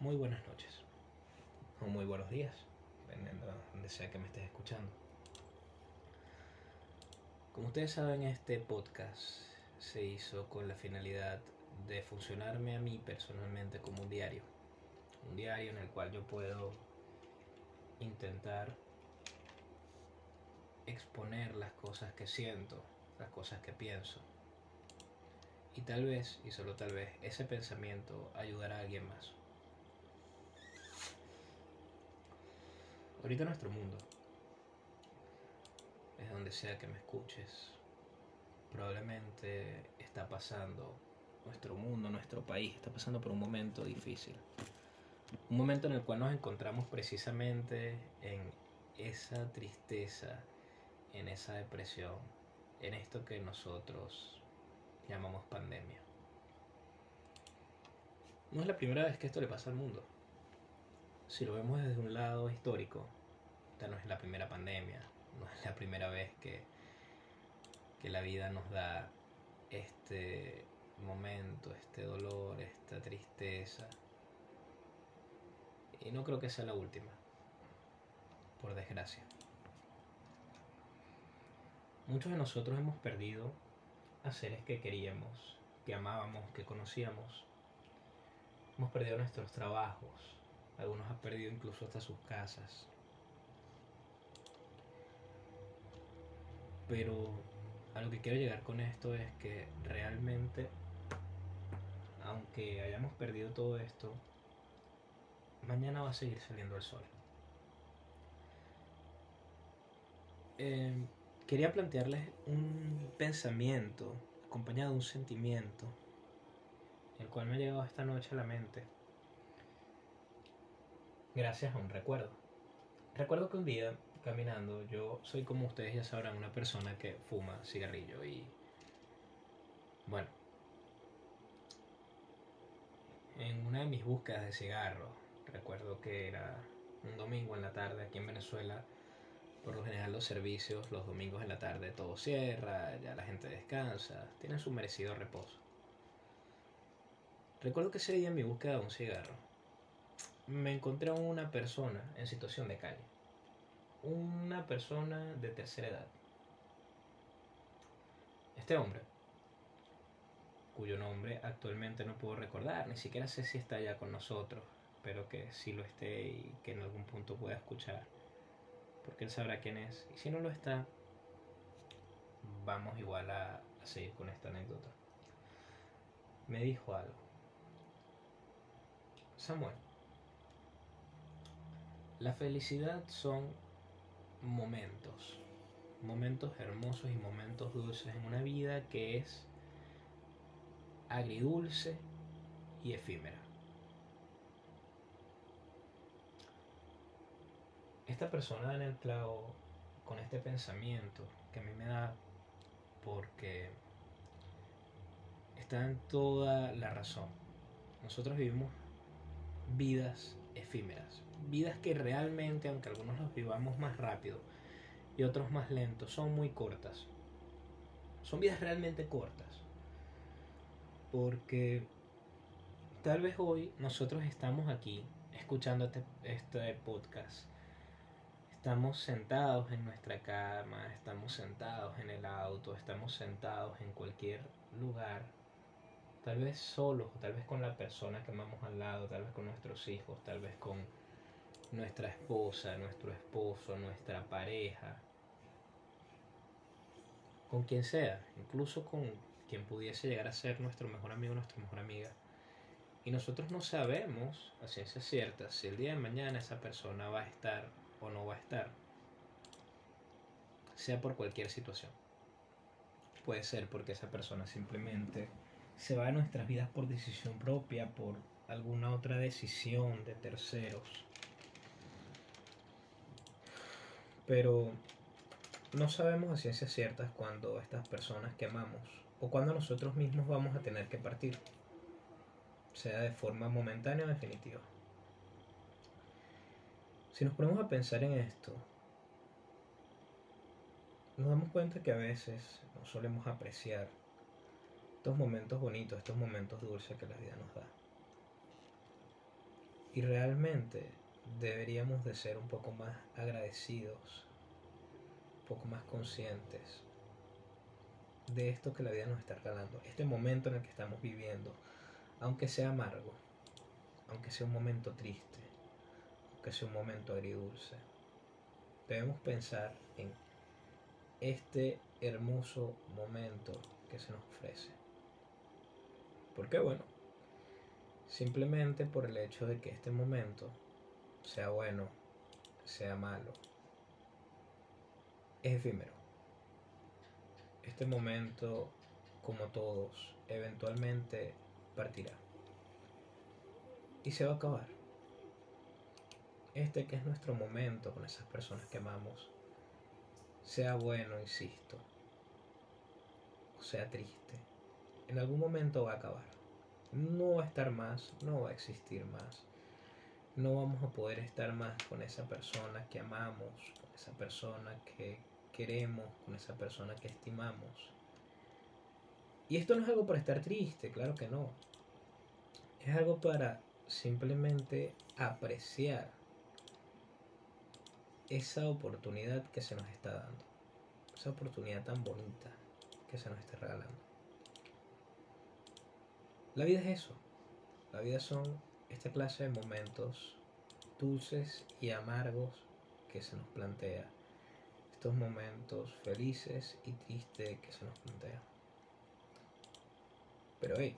muy buenas noches o muy buenos días, dependiendo de donde sea que me estés escuchando. Como ustedes saben, este podcast se hizo con la finalidad de funcionarme a mí personalmente como un diario. Un diario en el cual yo puedo intentar exponer las cosas que siento, las cosas que pienso. Y tal vez, y solo tal vez, ese pensamiento ayudará a alguien más. Ahorita nuestro mundo es donde sea que me escuches. Probablemente está pasando nuestro mundo, nuestro país, está pasando por un momento difícil. Un momento en el cual nos encontramos precisamente en esa tristeza, en esa depresión, en esto que nosotros llamamos pandemia. No es la primera vez que esto le pasa al mundo. Si lo vemos desde un lado histórico, esta no es la primera pandemia, no es la primera vez que, que la vida nos da este momento, este dolor, esta tristeza. Y no creo que sea la última, por desgracia. Muchos de nosotros hemos perdido a seres que queríamos, que amábamos, que conocíamos. Hemos perdido nuestros trabajos, algunos han perdido incluso hasta sus casas. Pero a lo que quiero llegar con esto es que realmente, aunque hayamos perdido todo esto, mañana va a seguir saliendo el sol. Eh, quería plantearles un pensamiento acompañado de un sentimiento, el cual me ha llegado esta noche a la mente, gracias a un recuerdo. Recuerdo que un día, caminando, yo soy como ustedes ya sabrán, una persona que fuma cigarrillo y, bueno, en una de mis búsquedas de cigarro, recuerdo que era un domingo en la tarde aquí en Venezuela, por lo general los servicios los domingos en la tarde todo cierra, ya la gente descansa, tienen su merecido reposo. Recuerdo que ese día en mi búsqueda de un cigarro me encontré a una persona en situación de calle. Una persona de tercera edad. Este hombre, cuyo nombre actualmente no puedo recordar, ni siquiera sé si está ya con nosotros, pero que sí lo esté y que en algún punto pueda escuchar porque él sabrá quién es. Y si no lo está, vamos igual a, seguir con esta anécdota. Me dijo algo. Samuel, la felicidad son momentos, momentos hermosos y momentos dulces en una vida que es agridulce y efímera. esta persona en el clavo con este pensamiento que a mí me da porque está en toda la razón. Nosotros vivimos vidas efímeras, vidas que realmente, aunque algunos los vivamos más rápido y otros más lentos, son muy cortas. Son vidas realmente cortas. Porque tal vez hoy nosotros estamos aquí escuchando este, podcast Estamos sentados en nuestra cama, estamos sentados en el auto, estamos sentados en cualquier lugar, tal vez solos, tal vez con la persona que amamos al lado, tal vez con nuestros hijos, tal vez con nuestra esposa, nuestro esposo, nuestra pareja, con quien sea, incluso con quien pudiese llegar a ser nuestro mejor amigo, nuestra mejor amiga. Y nosotros no sabemos a ciencia cierta si el día de mañana esa persona va a estar o no va a estar. Sea por cualquier situación. Puede ser porque esa persona simplemente se va a nuestras vidas por decisión propia, por alguna otra decisión de terceros. Pero no sabemos a ciencias ciertas cuando estas personas que amamos o cuando nosotros mismos vamos a tener que partir, sea de forma momentánea o definitiva. Si nos ponemos a pensar en esto, nos damos cuenta que a veces no solemos apreciar estos momentos bonitos, estos momentos dulces que la vida nos da. Y realmente deberíamos de ser un poco más agradecidos, un poco más conscientes de esto que la vida nos está regalando, este momento en el que estamos viviendo, aunque sea amargo, aunque sea un momento triste, aunque sea un momento agridulce. Debemos pensar en este hermoso momento que se nos ofrece. Porque bueno, simplemente por el hecho de que este momento sea bueno, sea malo, es efímero. Este momento, como todos, eventualmente partirá. Y se va a acabar. Este que es nuestro momento con esas personas que amamos, sea bueno, insisto, o sea triste, en algún momento va a acabar. No va a estar más, no va a existir más. No vamos a poder estar más con esa persona que amamos, con esa persona que queremos, con esa persona que estimamos. Y esto no es algo para estar triste, claro que no. Es algo para simplemente apreciar esa oportunidad que se nos está dando. Esa oportunidad tan bonita que se nos está regalando. La vida es eso. La vida son esta clase de momentos dulces y amargos que se nos plantea. Estos momentos felices y tristes que se nos plantea. Pero hey,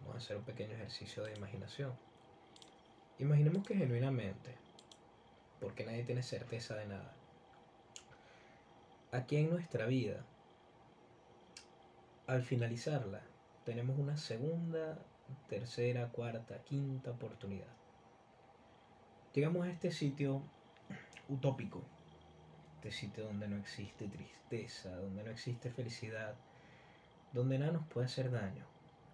vamos a hacer un pequeño ejercicio de imaginación. Imaginemos que genuinamente, porque nadie tiene certeza de nada, aquí en nuestra vida, al finalizarla, tenemos una segunda, tercera, cuarta, quinta oportunidad. Llegamos a este sitio utópico, este sitio donde no existe tristeza, donde no existe felicidad, donde nada nos puede hacer daño,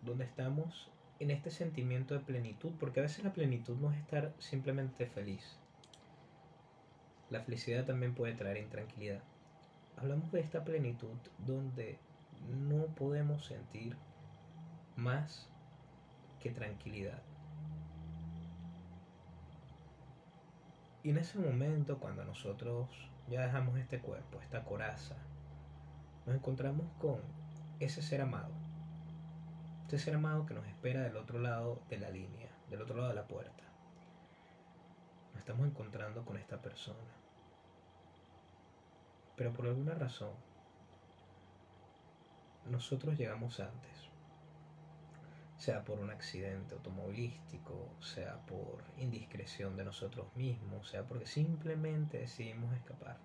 donde estamos en este sentimiento de plenitud, porque a veces la plenitud no es estar simplemente feliz. La felicidad también puede traer intranquilidad. Hablamos de esta plenitud donde no podemos sentir más tranquilidad. Y en ese momento, cuando nosotros ya dejamos este cuerpo, esta coraza, nos encontramos con ese ser amado este ser amado que nos espera del otro lado de la línea, del otro lado de la puerta. Nos estamos encontrando con esta persona. Pero por alguna razón, nosotros llegamos antes. Sea por un accidente automovilístico, sea por indiscreción de nosotros mismos, sea porque simplemente decidimos escapar.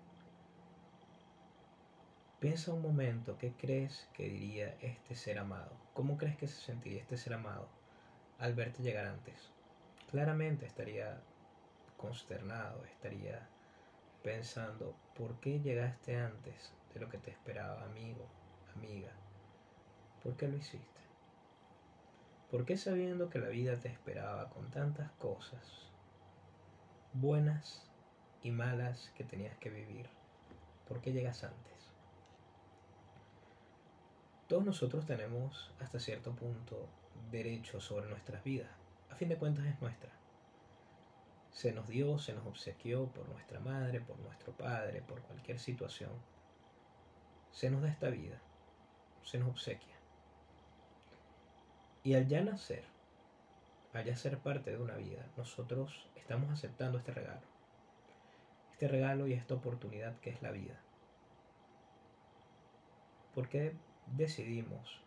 Piensa un momento, ¿qué crees que diría este ser amado? ¿Cómo crees que se sentiría este ser amado al verte llegar antes? Claramente estaría consternado, estaría pensando, ¿por qué llegaste antes de lo que te esperaba, amigo, amiga? ¿Por qué lo hiciste? ¿Por qué sabiendo que la vida te esperaba con tantas cosas buenas y malas que tenías que vivir? ¿Por qué llegas antes? Todos nosotros tenemos hasta cierto punto derecho sobre nuestras vidas. A fin de cuentas es nuestra. Se nos dio, se nos obsequió por nuestra madre, por nuestro padre, por cualquier situación. Se nos da esta vida, se nos obsequia. Y al ya nacer, al ya ser parte de una vida, nosotros estamos aceptando este regalo. Este regalo y esta oportunidad que es la vida. Porque decidimos,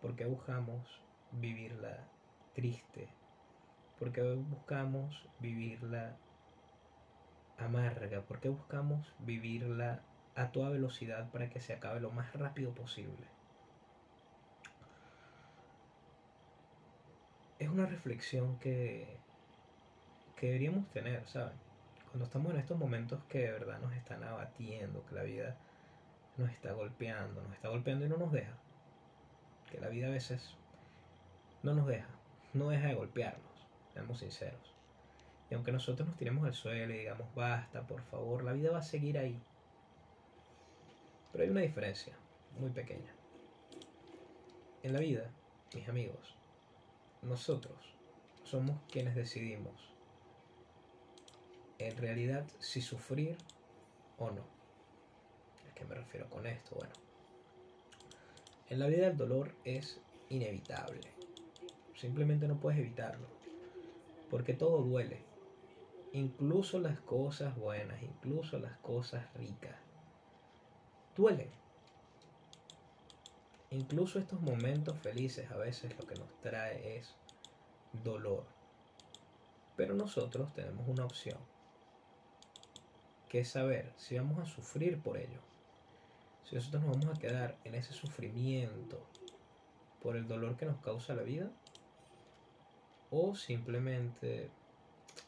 porque buscamos vivirla triste, porque buscamos vivirla amarga, porque buscamos vivirla a toda velocidad para que se acabe lo más rápido posible. Es una reflexión que, que deberíamos tener, ¿saben? Cuando estamos en estos momentos que de verdad nos están abatiendo, que la vida nos está golpeando, nos está golpeando y no nos deja. Que la vida a veces no nos deja, no deja de golpearnos, seamos sinceros. Y aunque nosotros nos tiremos al suelo y digamos, basta, por favor, la vida va a seguir ahí. Pero hay una diferencia muy pequeña. En la vida, mis amigos, nosotros somos quienes decidimos en realidad si sufrir o no. ¿A qué me refiero con esto? Bueno, en la vida el dolor es inevitable. Simplemente no puedes evitarlo. Porque todo duele. Incluso las cosas buenas, incluso las cosas ricas. Duelen. Incluso estos momentos felices a veces lo que nos trae es dolor. Pero nosotros tenemos una opción, que es saber si vamos a sufrir por ello. Si nosotros nos vamos a quedar en ese sufrimiento por el dolor que nos causa la vida, o simplemente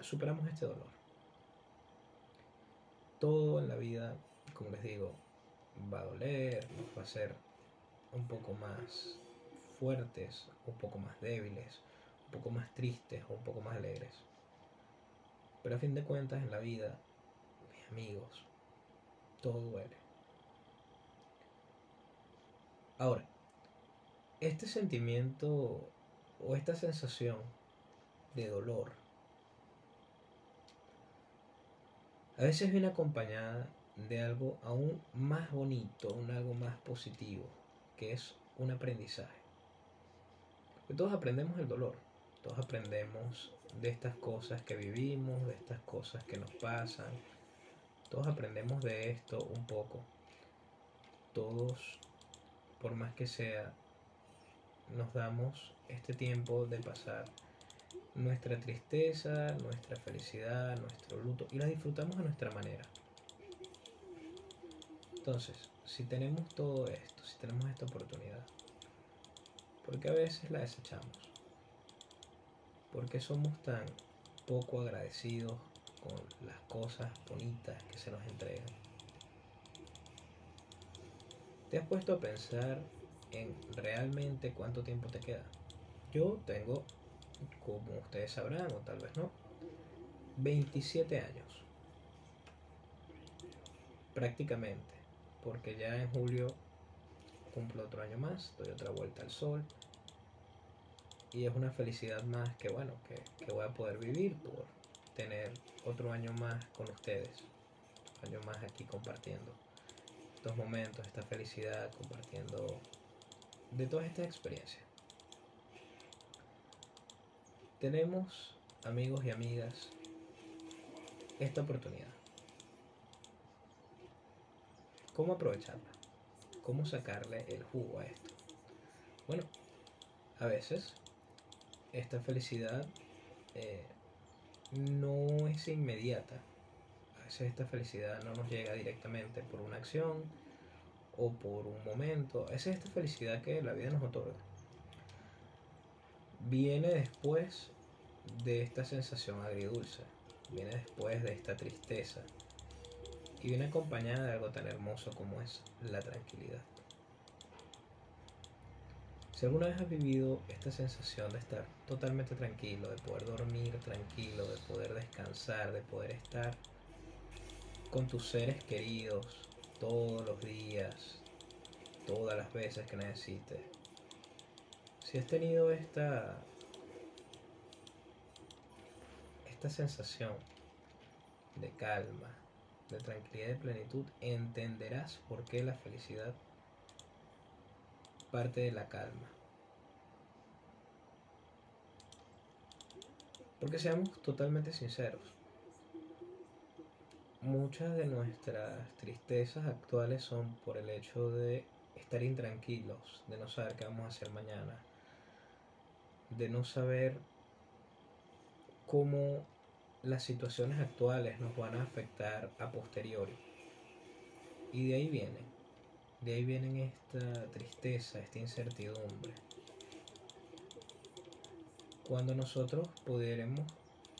superamos este dolor. Todo en la vida, como les digo, va a doler, nos va a hacer un poco más fuertes, un poco más débiles, un poco más tristes o un poco más alegres. Pero a fin de cuentas en la vida, mis amigos, todo duele. Ahora, este sentimiento o esta sensación de dolor a veces viene acompañada de algo aún más bonito, un algo más positivo, que es un aprendizaje. todos aprendemos el dolor, todos aprendemos de estas cosas que vivimos, de estas cosas que nos pasan, todos aprendemos de esto un poco. Todos, por más que sea, nos damos este tiempo de pasar nuestra tristeza, nuestra felicidad, nuestro luto y la disfrutamos a nuestra manera. Entonces, si tenemos todo esto, si tenemos esta oportunidad, ¿por qué a veces la desechamos? ¿Por qué somos tan poco agradecidos con las cosas bonitas que se nos entregan? ¿Te has puesto a pensar en realmente cuánto tiempo te queda? Yo tengo, como ustedes sabrán o tal vez no, 27 años. Prácticamente porque ya en julio cumplo otro año más, doy otra vuelta al sol. Y es una felicidad más que bueno, que, voy a poder vivir por tener otro año más con ustedes. Otro año más aquí compartiendo estos momentos, esta felicidad, compartiendo de todas estas experiencias. Tenemos, amigos y amigas, esta oportunidad ¿Cómo aprovecharla? ¿Cómo sacarle el jugo a esto? Bueno, a veces esta felicidad eh, no es inmediata. A veces esta felicidad no nos llega directamente por una acción o por un momento. Esa es esta felicidad que la vida nos otorga. Viene después de esta sensación agridulce. Viene después de esta tristeza y viene acompañada de algo tan hermoso como es la tranquilidad. Si alguna vez has vivido esta sensación de estar totalmente tranquilo, de poder dormir tranquilo, de poder descansar, de poder estar con tus seres queridos todos los días, todas las veces que necesites. Si has tenido esta esta sensación de calma, de tranquilidad y plenitud, entenderás por qué la felicidad parte de la calma. Porque seamos totalmente sinceros, muchas de nuestras tristezas actuales son por el hecho de estar intranquilos, de no saber qué vamos a hacer mañana, de no saber cómo las situaciones actuales nos van a afectar a posteriori. Y de ahí vienen, de ahí vienen esta tristeza, esta incertidumbre. Cuando nosotros pudiéramos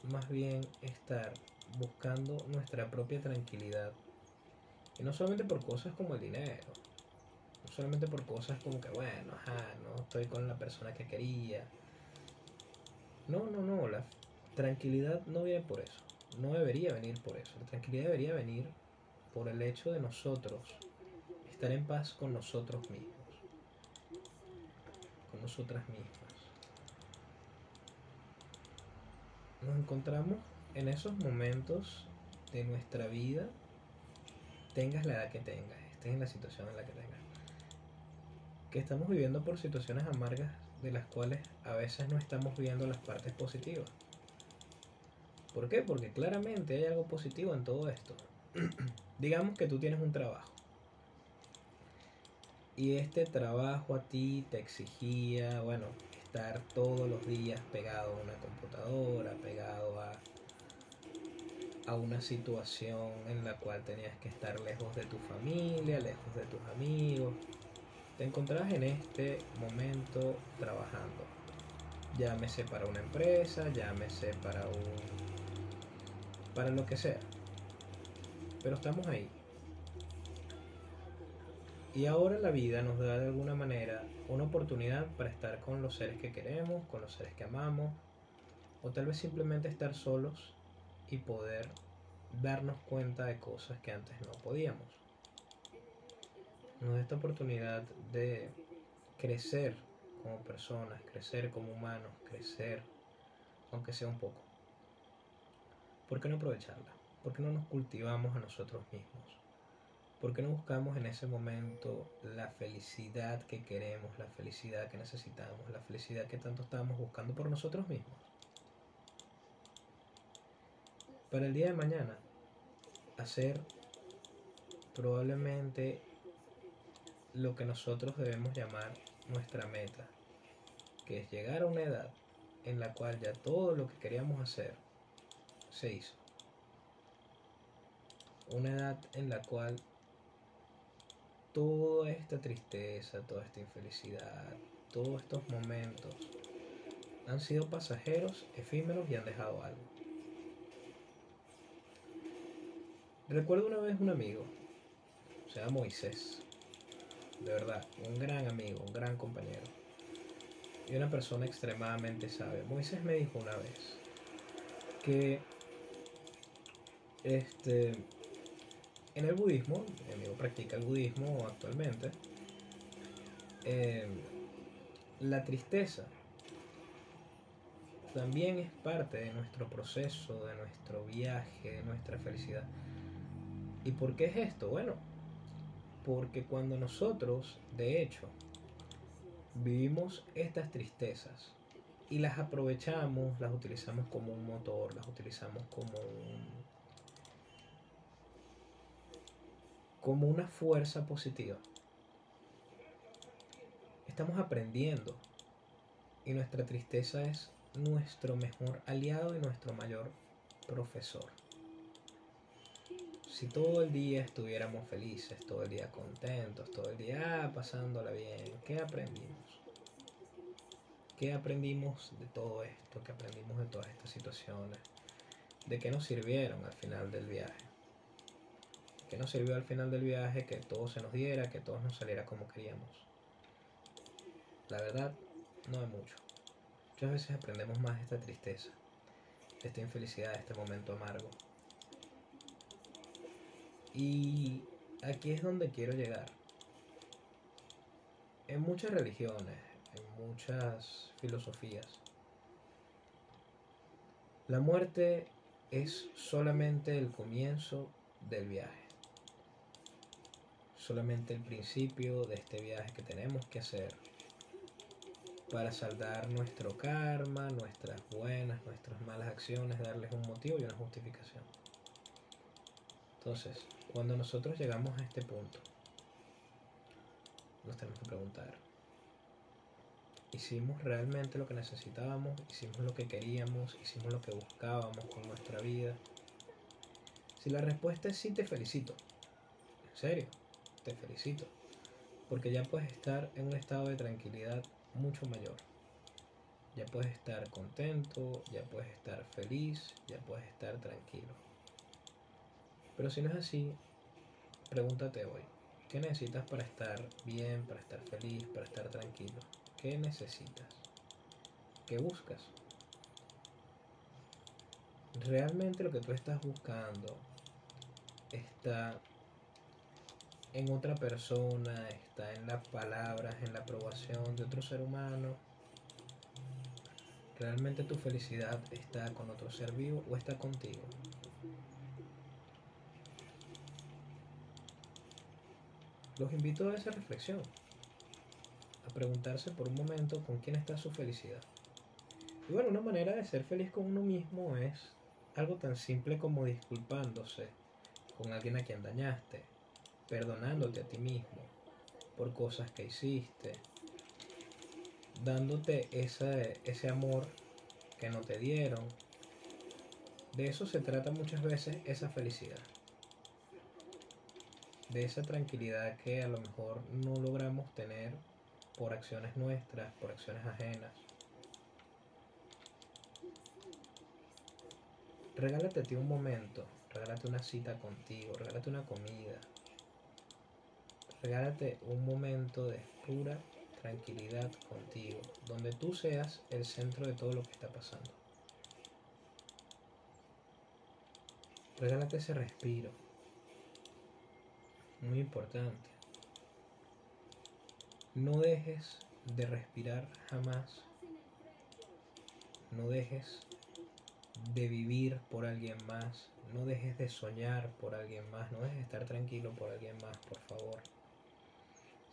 más bien estar buscando nuestra propia tranquilidad. Y no solamente por cosas como el dinero, no solamente por cosas como que, bueno, ajá, no estoy con la persona que quería. No, no, no, la, tranquilidad no viene por eso, no debería venir por eso. La tranquilidad debería venir por el hecho de nosotros estar en paz con nosotros mismos, con nosotras mismas. nos encontramos en esos momentos de nuestra vida, tengas la edad que tengas, estés en la situación en la que tengas, que estamos viviendo por situaciones amargas de las cuales a veces no estamos viendo las partes positivas. ¿Por qué? Porque claramente hay algo positivo en todo esto. Digamos que tú tienes un trabajo. Y este trabajo a ti te exigía, bueno, estar todos los días pegado a una computadora, pegado a, a una situación en la cual tenías que estar lejos de tu familia, lejos de tus amigos, te encontrás en este momento trabajando. Llámese para una empresa, llámese para un. Para lo que sea. Pero estamos ahí. Y ahora la vida nos da de alguna manera una oportunidad para estar con los seres que queremos, con los seres que amamos, o tal vez simplemente estar solos y poder darnos cuenta de cosas que antes no podíamos nos da esta oportunidad de crecer como personas, crecer como humanos, crecer, aunque sea un poco. ¿Por qué no aprovecharla? ¿Por qué no nos cultivamos a nosotros mismos? ¿Por qué no buscamos en ese momento la felicidad que queremos, la felicidad que necesitamos, la felicidad que tanto estábamos buscando por nosotros mismos? Para el día de mañana, hacer probablemente lo que nosotros debemos llamar nuestra meta, que es llegar a una edad en la cual ya todo lo que queríamos hacer se hizo. Una edad en la cual toda esta tristeza, toda esta infelicidad, todos estos momentos han sido pasajeros, efímeros y han dejado algo. Recuerdo una vez un amigo, se llama Moisés, de verdad, un gran amigo, un gran compañero y una persona extremadamente sabia. Moisés me dijo una vez que este en el budismo, mi amigo practica el budismo actualmente, em, la tristeza también es parte de nuestro proceso, de nuestro viaje, de nuestra felicidad. ¿Y por qué es esto? Bueno, porque cuando nosotros, de hecho, vivimos estas tristezas y las aprovechamos, las utilizamos como un motor, las utilizamos como un, como una fuerza positiva. Estamos aprendiendo y nuestra tristeza es nuestro mejor aliado y nuestro mayor profesor si todo el día estuviéramos felices, todo el día contentos, todo el día ah, pasándola bien, ¿qué aprendimos? ¿Qué aprendimos de todo esto? ¿Qué aprendimos de todas estas situaciones? ¿De qué nos sirvieron al final del viaje? ¿Qué nos sirvió al final del viaje? Que todo se nos diera, que todo nos saliera como queríamos. La verdad, no hay mucho. Muchas veces aprendemos más de esta tristeza, de esta infelicidad, de este momento amargo y aquí es donde quiero llegar. En muchas religiones, en muchas filosofías, la muerte es solamente el comienzo del viaje. Solamente el principio de este viaje que tenemos que hacer para saldar nuestro karma, nuestras buenas, nuestras malas acciones, darles un motivo y una justificación. Entonces, cuando nosotros llegamos a este punto, nos tenemos que preguntar, ¿hicimos realmente lo que necesitábamos? ¿Hicimos lo que queríamos? ¿Hicimos lo que buscábamos con nuestra vida? Si la respuesta es sí, te felicito. En serio, te felicito. Porque ya puedes estar en un estado de tranquilidad mucho mayor. Ya puedes estar contento, ya puedes estar feliz, ya puedes estar tranquilo. Pero si no es así, pregúntate hoy, ¿qué necesitas para estar bien, para estar feliz, para estar tranquilo? ¿Qué necesitas? ¿Qué buscas? Realmente lo que tú estás buscando está en otra persona, está en las palabras, en la aprobación de otro ser humano. ¿Realmente tu felicidad está con otro ser vivo o está contigo? Los invito a esa reflexión, a preguntarse por un momento con quién está su felicidad. Y bueno, una manera de ser feliz con uno mismo es algo tan simple como disculpándose con alguien a quien dañaste, perdonándote a ti mismo por cosas que hiciste, dándote ese, ese amor que no te dieron. De eso se trata muchas veces esa felicidad. De esa tranquilidad que a lo mejor no logramos tener por acciones nuestras, por acciones ajenas. Regálate a ti un momento, regálate una cita contigo, regálate una comida, regálate un momento de pura tranquilidad contigo, donde tú seas el centro de todo lo que está pasando. Regálate ese respiro, muy importante. No dejes de respirar jamás. No dejes de vivir por alguien más. No dejes de soñar por alguien más. No dejes de estar tranquilo por alguien más, por favor.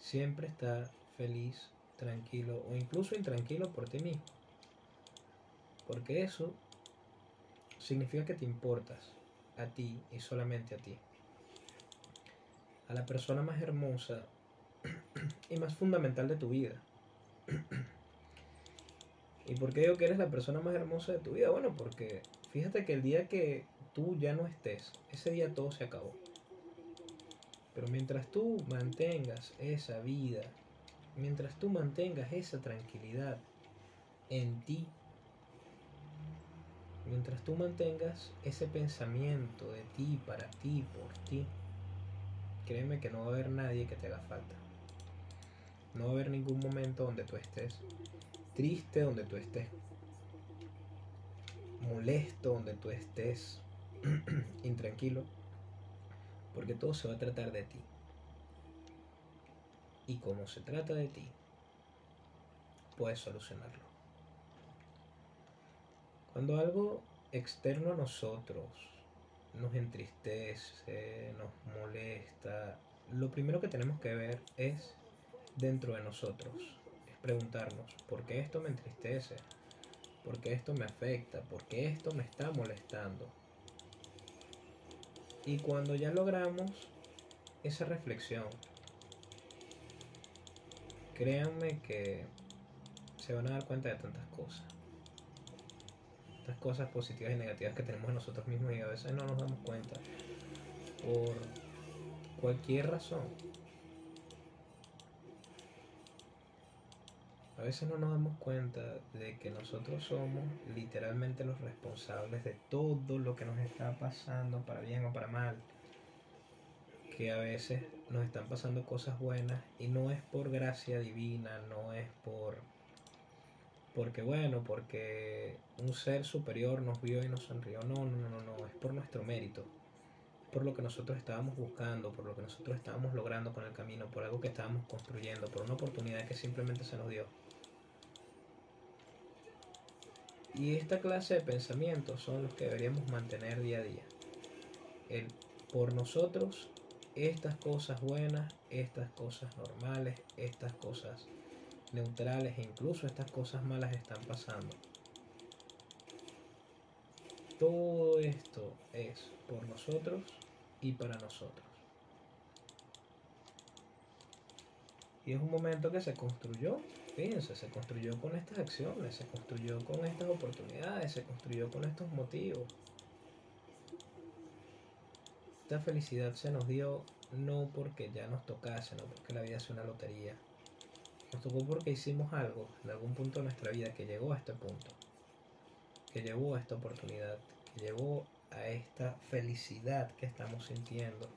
Siempre está feliz, tranquilo o incluso intranquilo por ti mismo. Porque eso significa que te importas a ti y solamente a ti. A la persona más hermosa y más fundamental de tu vida. ¿Y por qué digo que eres la persona más hermosa de tu vida? Bueno, porque fíjate que el día que tú ya no estés, ese día todo se acabó. Pero mientras tú mantengas esa vida, mientras tú mantengas esa tranquilidad en ti, mientras tú mantengas ese pensamiento de ti, para ti, por ti, créeme que no va a haber nadie que te haga falta. No va a haber ningún momento donde tú estés triste, donde tú estés molesto, donde tú estés intranquilo, porque todo se va a tratar de ti. Y como se trata de ti, puedes solucionarlo. Cuando algo externo a nosotros nos entristece, nos molesta, lo primero que tenemos que ver es dentro de nosotros preguntarnos, ¿por qué esto me entristece? ¿Por qué esto me afecta? ¿Por qué esto me está molestando? Y cuando ya logramos esa reflexión, créanme que se van a dar cuenta de tantas cosas. Tantas cosas positivas y negativas que tenemos en nosotros mismos y a veces no nos damos cuenta por cualquier razón A veces no nos damos cuenta de que nosotros somos literalmente los responsables de todo lo que nos está pasando, para bien o para mal. Que a veces nos están pasando cosas buenas y no es por gracia divina, no es por porque bueno, porque un ser superior nos vio y nos sonrió. No, no, no, no, es por nuestro mérito. Por lo que nosotros estábamos buscando, por lo que nosotros estábamos logrando con el camino, por algo que estábamos construyendo, por una oportunidad que simplemente se nos dio. Y esta clase de pensamientos son los que deberíamos mantener día a día. El por nosotros, estas cosas buenas, estas cosas normales, estas cosas neutrales e incluso estas cosas malas están pasando. Todo esto es por nosotros y para nosotros. Y es un momento que se construyó fíjense, se construyó con estas acciones, se construyó con estas oportunidades, se construyó con estos motivos. Esta felicidad se nos dio no porque ya nos tocase, no porque la vida sea una lotería. Nos tocó porque hicimos algo en algún punto de nuestra vida que llegó a este punto, que llevó a esta oportunidad, que llevó a esta felicidad que estamos sintiendo.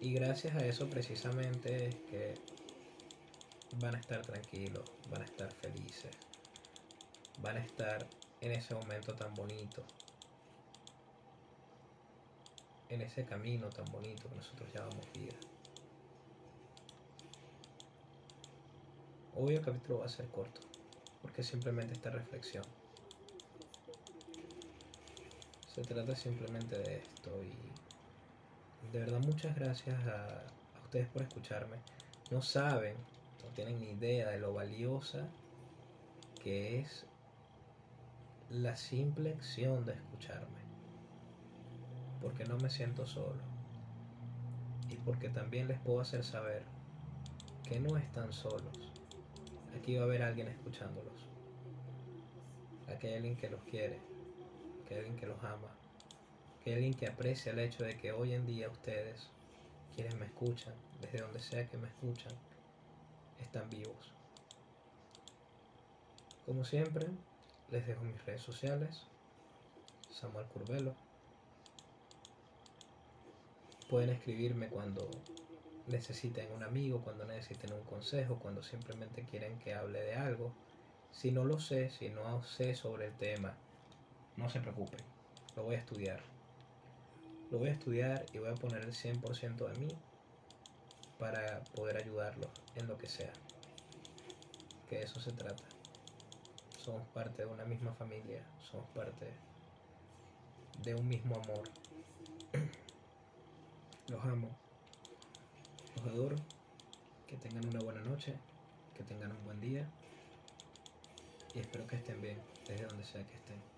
Y gracias a eso precisamente es que van a estar tranquilos, van a estar felices, van a estar en ese momento tan bonito, en ese camino tan bonito que nosotros llamamos vida. Hoy el capítulo va a ser corto, porque simplemente esta reflexión. Se trata simplemente de esto y de verdad muchas gracias a, ustedes por escucharme. No saben, no tienen ni idea de lo valiosa que es la simple acción de escucharme. Porque no me siento solo. Y porque también les puedo hacer saber que no están solos. Aquí va a haber alguien escuchándolos. Aquí hay alguien que los quiere, que alguien que los ama, que alguien que aprecia el hecho de que hoy en día ustedes, quienes me escuchan, desde donde sea que me escuchan, están vivos. Como siempre, les dejo mis redes sociales, Samuel Curvelo. Pueden escribirme cuando necesiten un amigo, cuando necesiten un consejo, cuando simplemente quieren que hable de algo. Si no lo sé, si no sé sobre el tema, no se preocupen, lo voy a estudiar. Lo voy a estudiar y voy a poner el 100% de mí para poder ayudarlos en lo que sea. Que de eso se trata. Somos parte de una misma familia, somos parte de un mismo amor. Los amo. Los adoro. Que tengan una buena noche. Que tengan un buen día. Y espero que estén bien desde donde sea que estén.